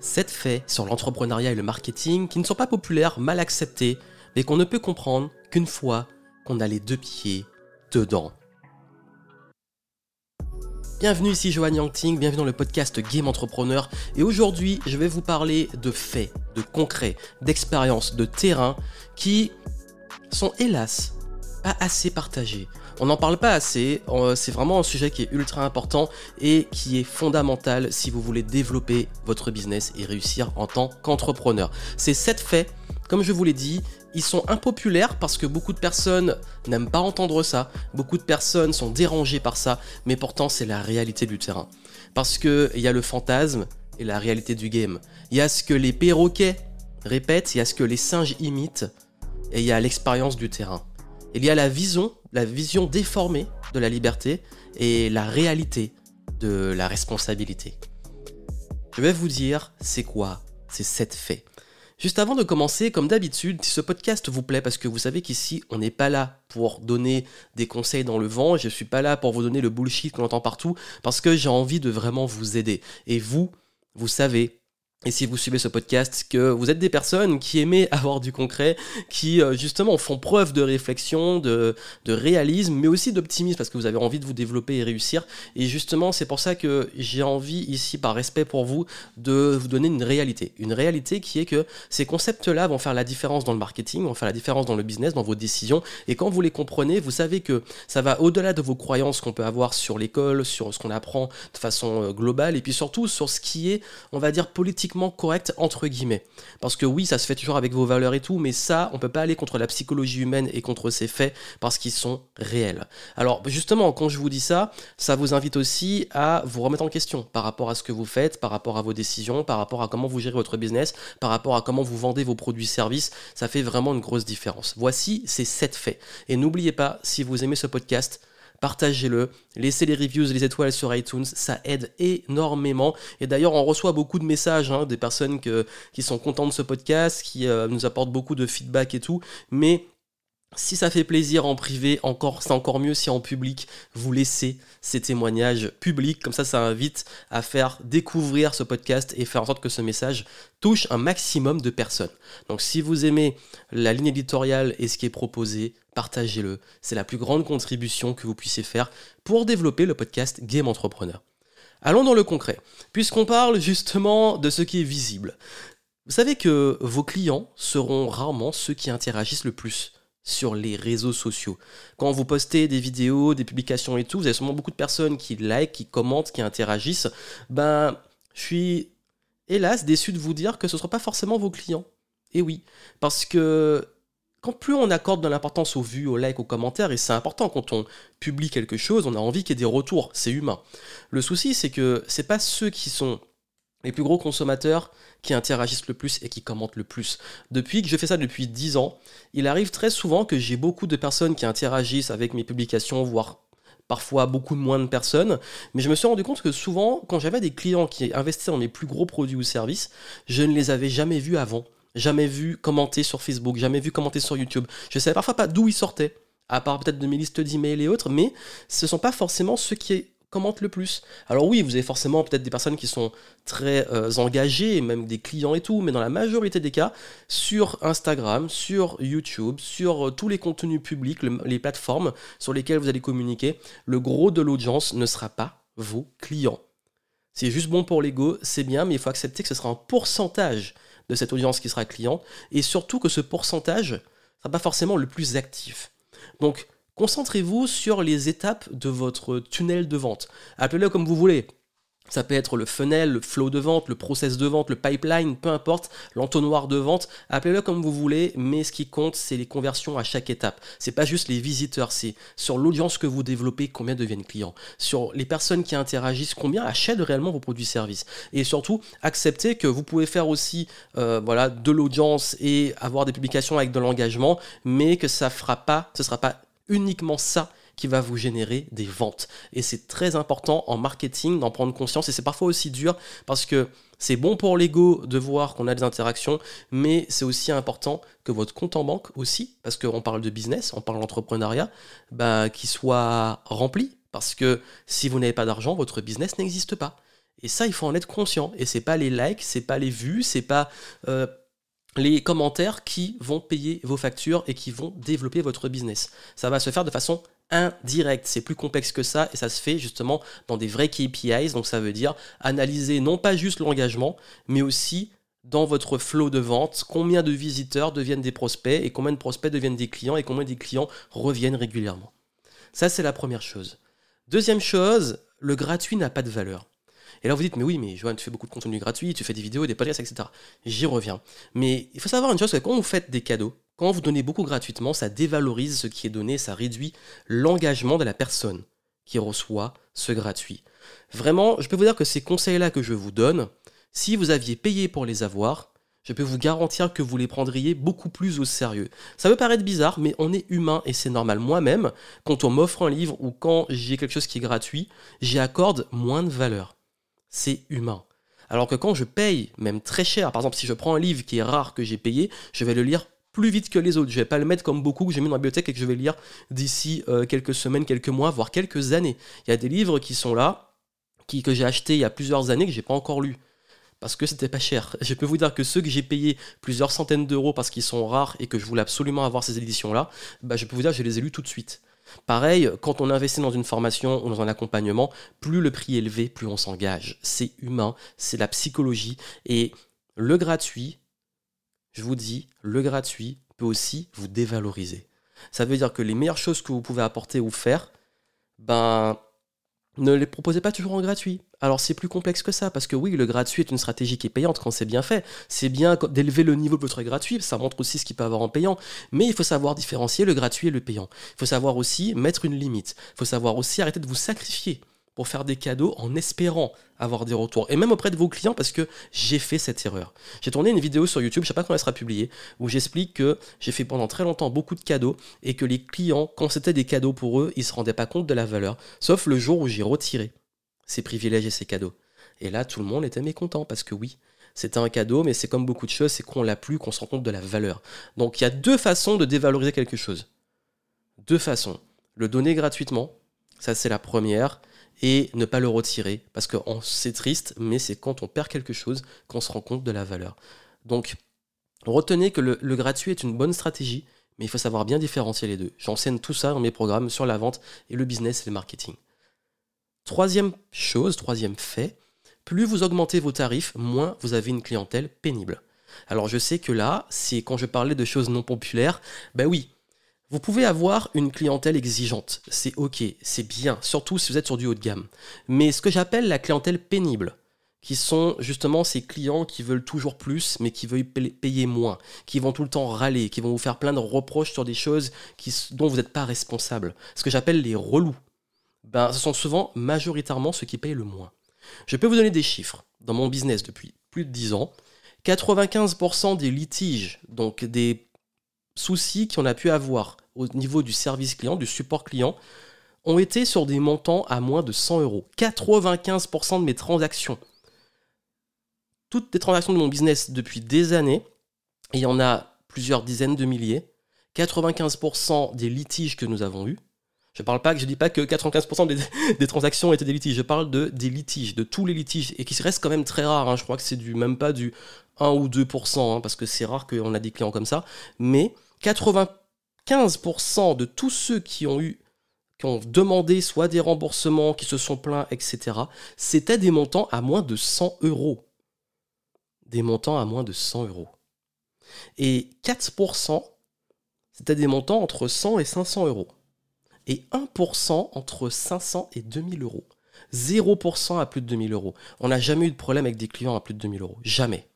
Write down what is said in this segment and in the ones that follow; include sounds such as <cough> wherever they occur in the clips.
7 faits sur l'entrepreneuriat et le marketing qui ne sont pas populaires, mal acceptés, mais qu'on ne peut comprendre qu'une fois qu'on a les deux pieds dedans. Bienvenue ici Johan Yangting, bienvenue dans le podcast Game Entrepreneur et aujourd'hui je vais vous parler de faits, de concrets, d'expériences, de terrain qui sont hélas pas assez partagés. On n'en parle pas assez, euh, c'est vraiment un sujet qui est ultra important et qui est fondamental si vous voulez développer votre business et réussir en tant qu'entrepreneur. Ces 7 faits, comme je vous l'ai dit, ils sont impopulaires parce que beaucoup de personnes n'aiment pas entendre ça, beaucoup de personnes sont dérangées par ça, mais pourtant c'est la réalité du terrain. Parce qu'il y a le fantasme et la réalité du game. Il y a ce que les perroquets répètent, il y a ce que les singes imitent, et il y a l'expérience du terrain. Il y a la vision, la vision déformée de la liberté et la réalité de la responsabilité. Je vais vous dire c'est quoi ces sept faits. Juste avant de commencer, comme d'habitude, si ce podcast vous plaît, parce que vous savez qu'ici, on n'est pas là pour donner des conseils dans le vent, je ne suis pas là pour vous donner le bullshit qu'on entend partout, parce que j'ai envie de vraiment vous aider. Et vous, vous savez et si vous suivez ce podcast, que vous êtes des personnes qui aimez <laughs> avoir du concret, qui euh, justement font preuve de réflexion, de, réalisme, mais aussi d'optimisme parce que vous avez envie de vous développer et réussir. Et justement, c'est pour ça que j'ai envie ici, par respect pour vous, de vous donner une réalité. Une réalité qui est que ces concepts-là vont faire la différence dans le marketing, vont faire la différence dans le business, dans vos décisions. Et quand vous les comprenez, vous savez que ça va au-delà de vos croyances qu'on peut avoir sur l'école, sur ce qu'on apprend de façon euh, globale, et puis surtout sur ce qui est, on va dire, politique correct entre guillemets. Parce que oui, ça se fait toujours avec vos valeurs et tout, mais ça, on peut pas aller contre la psychologie humaine et contre ces faits parce qu'ils sont réels. Alors justement, quand je vous dis ça, ça vous invite aussi à vous remettre en question par rapport à ce que vous faites, par rapport à vos décisions, par rapport à comment vous gérez votre business, par rapport à comment vous vendez vos produits services. Ça fait vraiment une grosse différence. Voici ces 7 faits. Et n'oubliez pas, si vous aimez ce podcast, partagez-le, laissez les reviews, les étoiles sur iTunes, ça aide énormément. Et d'ailleurs, on reçoit beaucoup de messages hein, des personnes qui sont contentes de ce podcast, qui euh, nous apportent beaucoup de feedback et tout. Mais si ça fait plaisir en privé, encore, c'est encore mieux si en public vous laissez ces témoignages publics. Comme ça, ça invite à faire découvrir ce podcast et faire en sorte que ce message touche un maximum de personnes. Donc, si vous aimez la ligne éditoriale et ce qui est proposé, partagez-le. C'est la plus grande contribution que vous puissiez faire pour développer le podcast Game Entrepreneur. Allons dans le concret, puisqu'on parle justement de ce qui est visible. Vous savez que vos clients seront rarement ceux qui interagissent le plus sur les réseaux sociaux. Quand vous postez des vidéos, des publications et tout, vous avez sûrement beaucoup de personnes qui like, qui commentent, qui interagissent. Ben, je suis hélas déçu de vous dire que ce ne sera pas forcément vos clients. Et oui, parce que quand plus on accorde de l'importance aux vues, aux likes, aux commentaires, et c'est important quand on publie quelque chose, on a envie qu'il y ait des retours, c'est humain. Le souci, c'est que c'est pas ceux qui sont les plus gros consommateurs qui interagissent le plus et qui commentent le plus. Depuis que je fais ça depuis 10 ans, il arrive très souvent que j'ai beaucoup de personnes qui interagissent avec mes publications, voire parfois beaucoup moins de personnes, mais je me suis rendu compte que souvent, quand j'avais des clients qui investissaient dans mes plus gros produits ou services, je ne les avais jamais vus avant, jamais vus commenter sur Facebook, jamais vus commenter sur YouTube. Je ne savais parfois pas d'où ils sortaient, à part peut-être de mes listes d'emails et autres, mais ce ne sont pas forcément ceux qui commente le plus. Alors oui, vous avez forcément peut-être des personnes qui sont très euh, engagées, même des clients et tout, mais dans la majorité des cas, sur Instagram, sur YouTube, sur euh, tous les contenus publics, les plateformes sur lesquelles vous allez communiquer, le gros de l'audience ne sera pas vos clients. C'est juste bon pour l'ego, c'est bien, mais il faut accepter que ce sera un pourcentage de cette audience qui sera client, et surtout que ce pourcentage ne sera pas forcément le plus actif. Donc, Concentrez-vous sur les étapes de votre tunnel de vente. Appelez-le comme vous voulez. Ça peut être le funnel, le flow de vente, le process de vente, le pipeline, peu importe, l'entonnoir de vente, appelez-le comme vous voulez, mais ce qui compte, c'est les conversions à chaque étape. C'est pas juste les visiteurs, c'est sur l'audience que vous développez, combien deviennent clients, sur les personnes qui interagissent, combien achètent réellement vos produits services. Et surtout, acceptez que vous pouvez faire aussi euh, voilà, de l'audience et avoir des publications avec de l'engagement, mais que ça fera sera pas uniquement ça qui va vous générer des ventes. Et c'est très important en marketing d'en prendre conscience. Et c'est parfois aussi dur parce que c'est bon pour l'ego de voir qu'on a des interactions, mais c'est aussi important que votre compte en banque aussi, parce qu'on parle de business, on parle d'entrepreneuriat, bah, qu'il soit rempli. Parce que si vous n'avez pas d'argent, votre business n'existe pas. Et ça, il faut en être conscient. Et c'est pas les likes, c'est pas les vues, c'est pas euh, les commentaires qui vont payer vos factures et qui vont développer votre business. Ça va se faire de façon indirecte. C'est plus complexe que ça et ça se fait justement dans des vrais KPIs. Donc ça veut dire analyser non pas juste l'engagement, mais aussi dans votre flow de vente, combien de visiteurs deviennent des prospects et combien de prospects deviennent des clients et combien des clients reviennent régulièrement. Ça, c'est la première chose. Deuxième chose, le gratuit n'a pas de valeur. Et là, vous dites, mais oui, mais Johan, tu fais beaucoup de contenu gratuit, tu fais des vidéos, des podcasts, etc. J'y reviens. Mais il faut savoir une chose, c'est que quand vous faites des cadeaux, quand vous donnez beaucoup gratuitement, ça dévalorise ce qui est donné, ça réduit l'engagement de la personne qui reçoit ce gratuit. Vraiment, je peux vous dire que ces conseils-là que je vous donne, si vous aviez payé pour les avoir, je peux vous garantir que vous les prendriez beaucoup plus au sérieux. Ça peut paraître bizarre, mais on est humain et c'est normal. Moi-même, quand on m'offre un livre ou quand j'ai quelque chose qui est gratuit, j'y accorde moins de valeur. C'est humain. Alors que quand je paye, même très cher, par exemple si je prends un livre qui est rare que j'ai payé, je vais le lire plus vite que les autres. Je vais pas le mettre comme beaucoup que j'ai mis dans la bibliothèque et que je vais lire d'ici euh, quelques semaines, quelques mois, voire quelques années. Il y a des livres qui sont là, que j'ai achetés il y a plusieurs années que j'ai pas encore lus parce que c'était pas cher. <laughs> Je peux vous dire que ceux que j'ai payés plusieurs centaines d'euros parce qu'ils sont rares et que je voulais absolument avoir ces éditions-là, bah, je peux vous dire que je les ai lus tout de suite. Pareil, quand on investit dans une formation ou dans un accompagnement, plus le prix est élevé, plus on s'engage. C'est humain, c'est la psychologie. Et le gratuit, je vous dis, le gratuit peut aussi vous dévaloriser. Ça veut dire que les meilleures choses que vous pouvez apporter ou faire, ben, ne les proposez pas toujours en gratuit. Alors c'est plus complexe que ça, parce que oui, le gratuit est une stratégie qui est payante quand c'est bien fait. C'est bien d'élever le niveau de votre gratuit, ça montre aussi ce qu'il peut avoir en payant. Mais il faut savoir différencier le gratuit et le payant. Il faut savoir aussi mettre une limite. Il faut savoir aussi arrêter de vous sacrifier pour faire des cadeaux en espérant avoir des retours. Et même auprès de vos clients, parce que j'ai fait cette erreur. J'ai tourné une vidéo sur YouTube, je ne sais pas quand elle sera publiée, où j'explique que j'ai fait pendant très longtemps beaucoup de cadeaux et que les clients, quand c'était des cadeaux pour eux, ils ne se rendaient pas compte de la valeur. Sauf le jour où j'ai retiré ces privilèges et ces cadeaux. Et là, tout le monde était mécontent parce que oui, c'était un cadeau, mais c'est comme beaucoup de choses, c'est qu'on l'a plus, qu'on se rend compte de la valeur. Donc il y a deux façons de dévaloriser quelque chose. Deux façons. Le donner gratuitement, ça c'est la première, et ne pas le retirer, parce que c'est triste, mais c'est quand on perd quelque chose qu'on se rend compte de la valeur. Donc retenez que le, gratuit est une bonne stratégie, mais il faut savoir bien différencier les deux. J'enseigne tout ça dans mes programmes sur la vente et le business et le marketing. Troisième chose, troisième fait, plus vous augmentez vos tarifs, moins vous avez une clientèle pénible. Alors je sais que là, c'est quand je parlais de choses non populaires, ben oui, vous pouvez avoir une clientèle exigeante, c'est ok, c'est bien, surtout si vous êtes sur du haut de gamme. Mais ce que j'appelle la clientèle pénible, qui sont justement ces clients qui veulent toujours plus, mais qui veulent payer moins, qui vont tout le temps râler, qui vont vous faire plein de reproches sur des choses dont vous n'êtes pas responsable. Ce que j'appelle les relous ben, ce sont souvent majoritairement ceux qui payent le moins. Je peux vous donner des chiffres. Dans mon business depuis plus de 10 ans, 95% des litiges, donc des soucis qu'on a pu avoir au niveau du service client, du support client, ont été sur des montants à moins de 100 euros. 95% de mes transactions. Toutes les transactions de mon business depuis des années, il y en a plusieurs dizaines de milliers, 95% des litiges que nous avons eus, je parle pas je dis pas que 95% des, transactions étaient des litiges. Je parle de des litiges, de tous les litiges et qui restent quand même très rares. Hein. Je crois que c'est du même pas du 1 ou 2% hein, parce que c'est rare qu'on a des clients comme ça. Mais 95% de tous ceux qui ont eu qui ont demandé soit des remboursements, qui se sont plaints, etc., c'était des montants à moins de 100 euros. Des montants à moins de 100 euros. Et 4%, c'était des montants entre 100 et 500 euros et 1% entre 500 et 2000 euros. 0% à plus de 2000 euros. On n'a jamais eu de problème avec des clients à plus de 2000 euros. Jamais.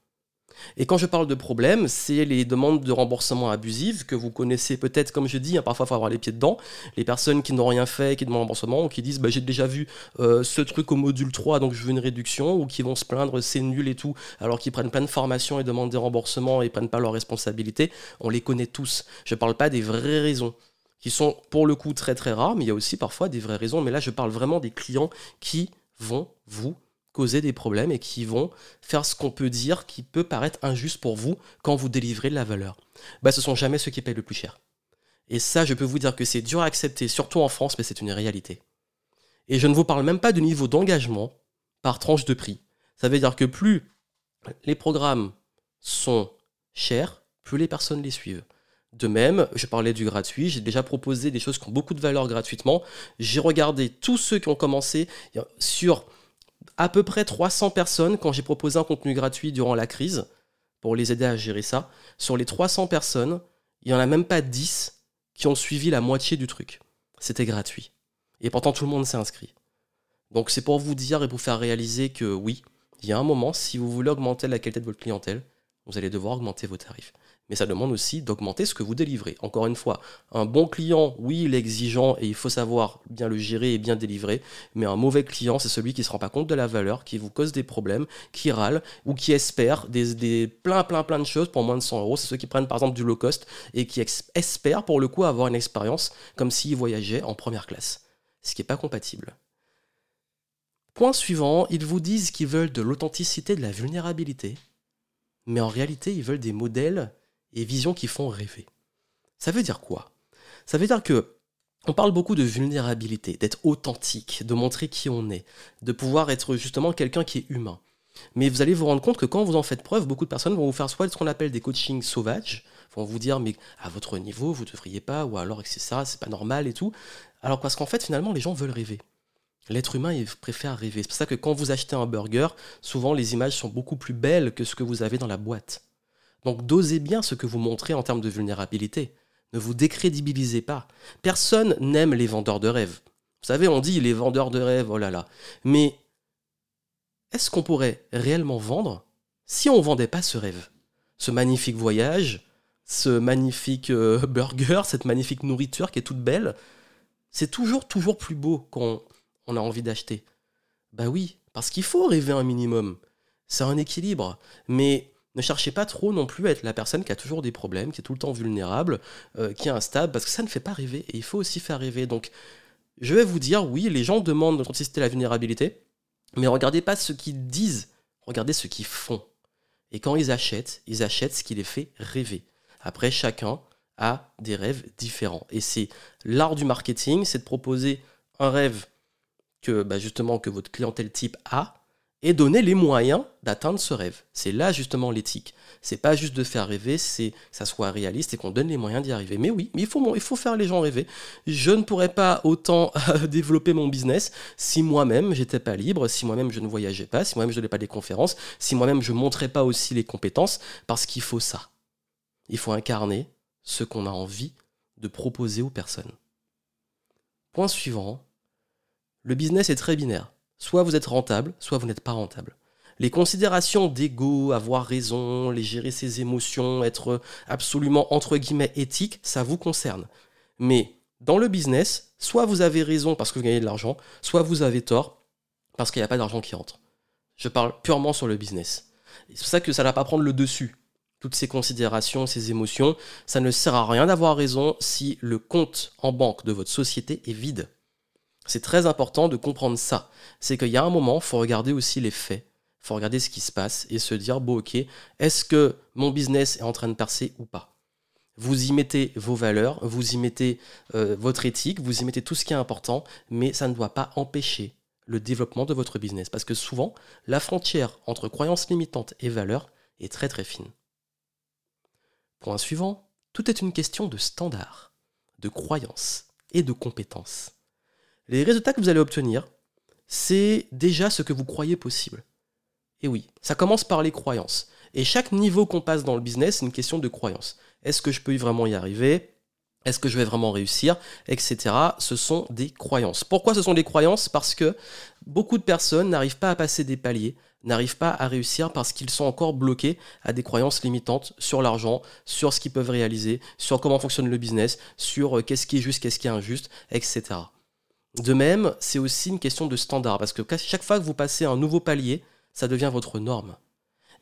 Et quand je parle de problème, c'est les demandes de remboursement abusives que vous connaissez peut-être, comme je dis, hein, parfois il faut avoir les pieds dedans. Les personnes qui n'ont rien fait, qui demandent remboursement, ou qui disent bah, j'ai déjà vu euh, ce truc au module 3, donc je veux une réduction, ou qui vont se plaindre c'est nul et tout, alors qu'ils prennent plein de formations et demandent des remboursements et prennent pas leurs responsabilités. On les connaît tous. Je ne parle pas des vraies raisons qui sont pour le coup très très rares, mais il y a aussi parfois des vraies raisons. Mais là, je parle vraiment des clients qui vont vous causer des problèmes et qui vont faire ce qu'on peut dire qui peut paraître injuste pour vous quand vous délivrez de la valeur. Bah, ce sont jamais ceux qui payent le plus cher. Et ça, je peux vous dire que c'est dur à accepter, surtout en France, mais c'est une réalité. Et je ne vous parle même pas du niveau d'engagement par tranche de prix. Ça veut dire que plus les programmes sont chers, plus les personnes les suivent. De même, je parlais du gratuit, j'ai déjà proposé des choses qui ont beaucoup de valeur gratuitement. J'ai regardé tous ceux qui ont commencé sur à peu près 300 personnes quand j'ai proposé un contenu gratuit durant la crise pour les aider à gérer ça. Sur les 300 personnes, il n'y en a même pas 10 qui ont suivi la moitié du truc. C'était gratuit. Et pourtant, tout le monde s'est inscrit. Donc c'est pour vous dire et vous faire réaliser que oui, il y a un moment, si vous voulez augmenter la qualité de votre clientèle, vous allez devoir augmenter vos tarifs mais ça demande aussi d'augmenter ce que vous délivrez. Encore une fois, un bon client, oui, il est exigeant et il faut savoir bien le gérer et bien délivrer, mais un mauvais client, c'est celui qui ne se rend pas compte de la valeur, qui vous cause des problèmes, qui râle ou qui espère des, des plein, plein, plein de choses pour moins de 100 euros. C'est ceux qui prennent par exemple du low cost et qui espèrent pour le coup avoir une expérience comme s'ils voyageaient en première classe, ce qui n'est pas compatible. Point suivant, ils vous disent qu'ils veulent de l'authenticité, de la vulnérabilité, mais en réalité, ils veulent des modèles et visions qui font rêver. Ça veut dire quoi? Ça veut dire que on parle beaucoup de vulnérabilité, d'être authentique, de montrer qui on est, de pouvoir être justement quelqu'un qui est humain. Mais vous allez vous rendre compte que quand vous en faites preuve, beaucoup de personnes vont vous faire soit ce qu'on appelle des coachings sauvages, vont vous dire mais à votre niveau vous ne devriez pas, ou alors etc. C'est pas normal et tout. Alors parce qu'en fait finalement les gens veulent rêver. L'être humain il préfère rêver. C'est pour ça que quand vous achetez un burger, souvent les images sont beaucoup plus belles que ce que vous avez dans la boîte. Donc dosez bien ce que vous montrez en termes de vulnérabilité. Ne vous décrédibilisez pas. Personne n'aime les vendeurs de rêves. Vous savez, on dit les vendeurs de rêves, oh là là. Mais est-ce qu'on pourrait réellement vendre si on ne vendait pas ce rêve? Ce magnifique voyage, ce magnifique euh, <laughs> burger, cette magnifique nourriture qui est toute belle, c'est toujours, toujours plus beau qu'on on a envie d'acheter. Bah oui, parce qu'il faut rêver un minimum. C'est un équilibre. Mais ne cherchez pas trop non plus à être la personne qui a toujours des problèmes, qui est tout le temps vulnérable, euh, qui est instable, parce que ça ne fait pas rêver, et il faut aussi faire rêver. Donc, je vais vous dire, oui, les gens demandent d'authenticité la vulnérabilité, mais regardez pas ce qu'ils disent, regardez ce qu'ils font. Et quand ils achètent, ils achètent ce qui les fait rêver. Après, chacun a des rêves différents. Et c'est l'art du marketing, c'est de proposer un rêve que bah, justement que votre clientèle type a, et donner les moyens d'atteindre ce rêve. C'est là justement l'éthique. C'est pas juste de faire rêver, c'est que ça soit réaliste et qu'on donne les moyens d'y arriver. Mais oui, il faut, faire les gens rêver. Je ne pourrais pas autant <laughs> développer mon business si moi-même j'étais pas libre, si moi-même je ne voyageais pas, si moi-même je n'avais pas des conférences, si moi-même je montrais pas aussi les compétences, parce qu'il faut ça. Il faut incarner ce qu'on a envie de proposer aux personnes. Point suivant, le business est très binaire. Soit vous êtes rentable, soit vous n'êtes pas rentable. Les considérations d'ego, avoir raison, les gérer ses émotions, être absolument entre guillemets éthique, ça vous concerne. Mais dans le business, soit vous avez raison parce que vous gagnez de l'argent, soit vous avez tort parce qu'il n'y a pas d'argent qui rentre. Je parle purement sur le business. C'est pour ça que ça ne va pas prendre le dessus. Toutes ces considérations, ces émotions, ça ne sert à rien d'avoir raison si le compte en banque de votre société est vide. C'est très important de comprendre ça. C'est qu'il y a un moment, il faut regarder aussi les faits. Il faut regarder ce qui se passe et se dire, bon ok, est-ce que mon business est en train de percer ou pas? Vous y mettez vos valeurs, vous y mettez euh, votre éthique, vous y mettez tout ce qui est important, mais ça ne doit pas empêcher le développement de votre business. Parce que souvent, la frontière entre croyances limitantes et valeurs est très très fine. Point suivant, tout est une question de standard, de croyances et de compétences. Les résultats que vous allez obtenir, c'est déjà ce que vous croyez possible. Et oui, ça commence par les croyances. Et chaque niveau qu'on passe dans le business, c'est une question de croyance. Est-ce que je peux vraiment y arriver? Est-ce que je vais vraiment réussir? Etc. Ce sont des croyances. Pourquoi ce sont des croyances? Parce que beaucoup de personnes n'arrivent pas à passer des paliers, n'arrivent pas à réussir parce qu'ils sont encore bloqués à des croyances limitantes sur l'argent, sur ce qu'ils peuvent réaliser, sur comment fonctionne le business, sur euh, qu'est-ce qui est juste, qu'est-ce qui est injuste, etc. De même, c'est aussi une question de standard, parce que chaque fois que vous passez un nouveau palier, ça devient votre norme.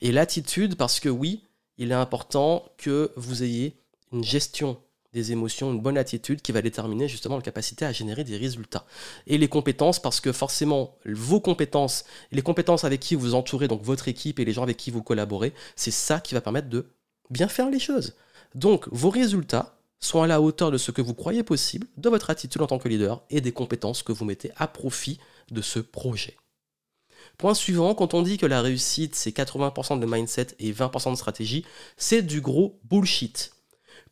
Et l'attitude, parce que oui, il est important que vous ayez une gestion des émotions, une bonne attitude qui va déterminer justement la capacité à générer des résultats. Et les compétences, parce que forcément, vos compétences, les compétences avec qui vous entourez, donc votre équipe et les gens avec qui vous collaborez, c'est ça qui va permettre de bien faire les choses. Donc, vos résultats, sont à la hauteur de ce que vous croyez possible, de votre attitude en tant que leader et des compétences que vous mettez à profit de ce projet. Point suivant, quand on dit que la réussite c'est 80% de mindset et 20% de stratégie, c'est du gros bullshit.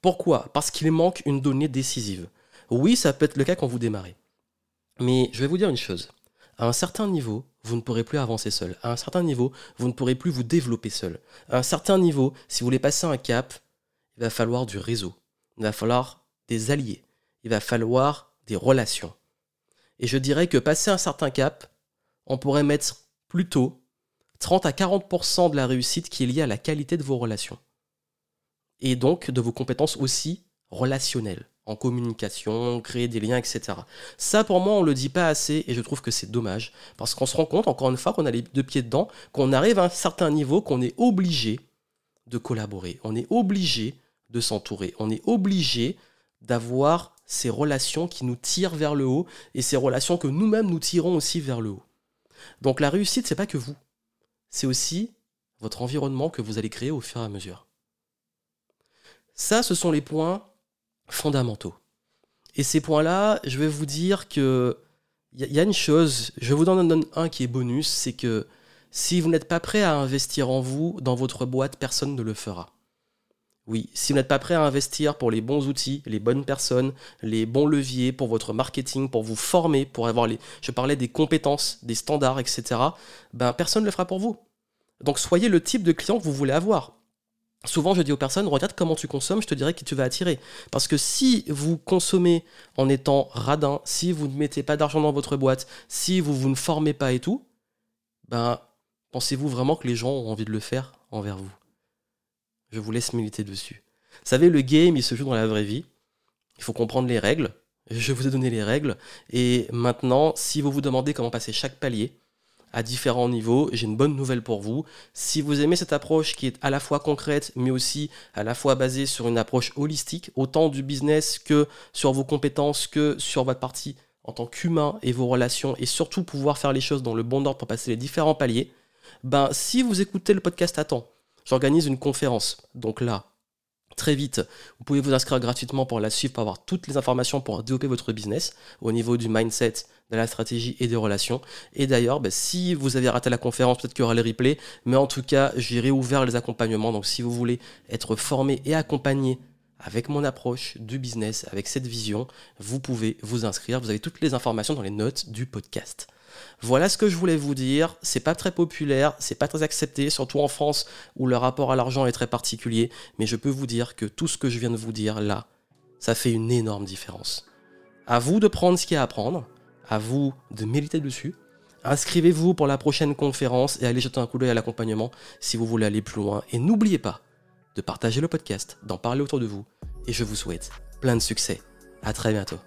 Pourquoi? Parce qu'il manque une donnée décisive. Oui, ça peut être le cas quand vous démarrez. Mais je vais vous dire une chose. À un certain niveau, vous ne pourrez plus avancer seul. À un certain niveau, vous ne pourrez plus vous développer seul. À un certain niveau, si vous voulez passer un cap, il va falloir du réseau. Il va falloir des alliés. Il va falloir des relations. Et je dirais que passer un certain cap, on pourrait mettre plutôt 30 à 40% de la réussite qui est liée à la qualité de vos relations. Et donc de vos compétences aussi relationnelles, en communication, créer des liens, etc. Ça, pour moi, on ne le dit pas assez et je trouve que c'est dommage parce qu'on se rend compte, encore une fois, qu'on a les deux pieds dedans, qu'on arrive à un certain niveau, qu'on est obligé de collaborer, on est obligé de s'entourer, on est obligé d'avoir ces relations qui nous tirent vers le haut et ces relations que nous-mêmes nous tirons aussi vers le haut. Donc la réussite, c'est pas que vous, c'est aussi votre environnement que vous allez créer au fur et à mesure. Ça, ce sont les points fondamentaux. Et ces points-là, je vais vous dire que il y, a une chose, je vous en donne un qui est bonus, c'est que si vous n'êtes pas prêt à investir en vous, dans votre boîte, personne ne le fera. Oui, si vous n'êtes pas prêt à investir pour les bons outils, les bonnes personnes, les bons leviers pour votre marketing, pour vous former, pour avoir les. Je parlais des compétences, des standards, etc. Ben, personne ne le fera pour vous. Donc soyez le type de client que vous voulez avoir. Souvent, je dis aux personnes, regarde comment tu consommes, je te dirai qui tu vas attirer. Parce que si vous consommez en étant radin, si vous ne mettez pas d'argent dans votre boîte, si vous, vous ne formez pas et tout, ben, pensez-vous vraiment que les gens ont envie de le faire envers vous? Je vous laisse militer dessus. Vous savez, le game, il se joue dans la vraie vie. Il faut comprendre les règles. Je vous ai donné les règles. Et maintenant, si vous vous demandez comment passer chaque palier à différents niveaux, j'ai une bonne nouvelle pour vous. Si vous aimez cette approche qui est à la fois concrète, mais aussi à la fois basée sur une approche holistique, autant du business que sur vos compétences, que sur votre partie en tant qu'humain et vos relations, et surtout pouvoir faire les choses dans le bon ordre pour passer les différents paliers, ben si vous écoutez le podcast à temps, J'organise une conférence. Donc là, très vite, vous pouvez vous inscrire gratuitement pour la suivre, pour avoir toutes les informations pour développer votre business au niveau du mindset, de la stratégie et des relations. Et d'ailleurs, bah, si vous avez raté la conférence, peut-être qu'il y aura les replays, mais en tout cas, j'ai réouvert les accompagnements. Donc si vous voulez être formé et accompagné avec mon approche du business, avec cette vision, vous pouvez vous inscrire. Vous avez toutes les informations dans les notes du podcast. Voilà ce que je voulais vous dire. C'est pas très populaire, c'est pas très accepté, surtout en France où le rapport à l'argent est très particulier. Mais je peux vous dire que tout ce que je viens de vous dire là, ça fait une énorme différence. À vous de prendre ce qu'il y a à prendre, à vous de méditer dessus. Inscrivez-vous pour la prochaine conférence et allez jeter un coup d'œil à l'accompagnement si vous voulez aller plus loin. Et n'oubliez pas de partager le podcast, d'en parler autour de vous. Et je vous souhaite plein de succès. À très bientôt.